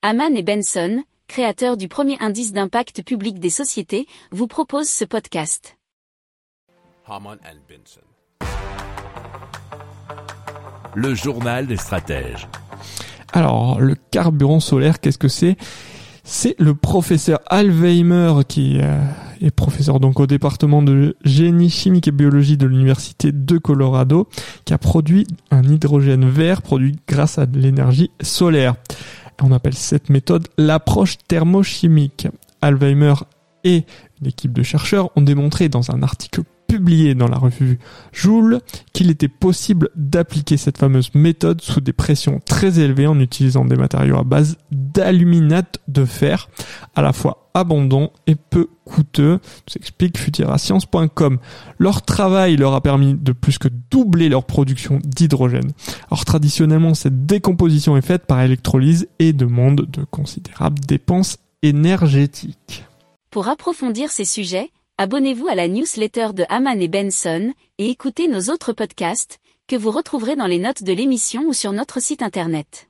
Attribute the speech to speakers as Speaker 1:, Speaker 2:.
Speaker 1: Haman et Benson, créateurs du premier indice d'impact public des sociétés, vous proposent ce podcast.
Speaker 2: Haman and Benson.
Speaker 3: Le journal des stratèges.
Speaker 4: Alors, le carburant solaire, qu'est-ce que c'est? C'est le professeur Alzheimer qui euh, est professeur donc au département de génie chimique et biologie de l'université de Colorado, qui a produit un hydrogène vert produit grâce à de l'énergie solaire. On appelle cette méthode l'approche thermochimique. Alzheimer et une équipe de chercheurs ont démontré dans un article publié dans la revue Joule qu'il était possible d'appliquer cette fameuse méthode sous des pressions très élevées en utilisant des matériaux à base d'aluminate de fer, à la fois abondant et peu coûteux, s'explique futurascience.com. Leur travail leur a permis de plus que doubler leur production d'hydrogène. Alors traditionnellement, cette décomposition est faite par électrolyse et demande de considérables dépenses énergétiques.
Speaker 1: Pour approfondir ces sujets, abonnez-vous à la newsletter de Haman et Benson et écoutez nos autres podcasts que vous retrouverez dans les notes de l'émission ou sur notre site internet.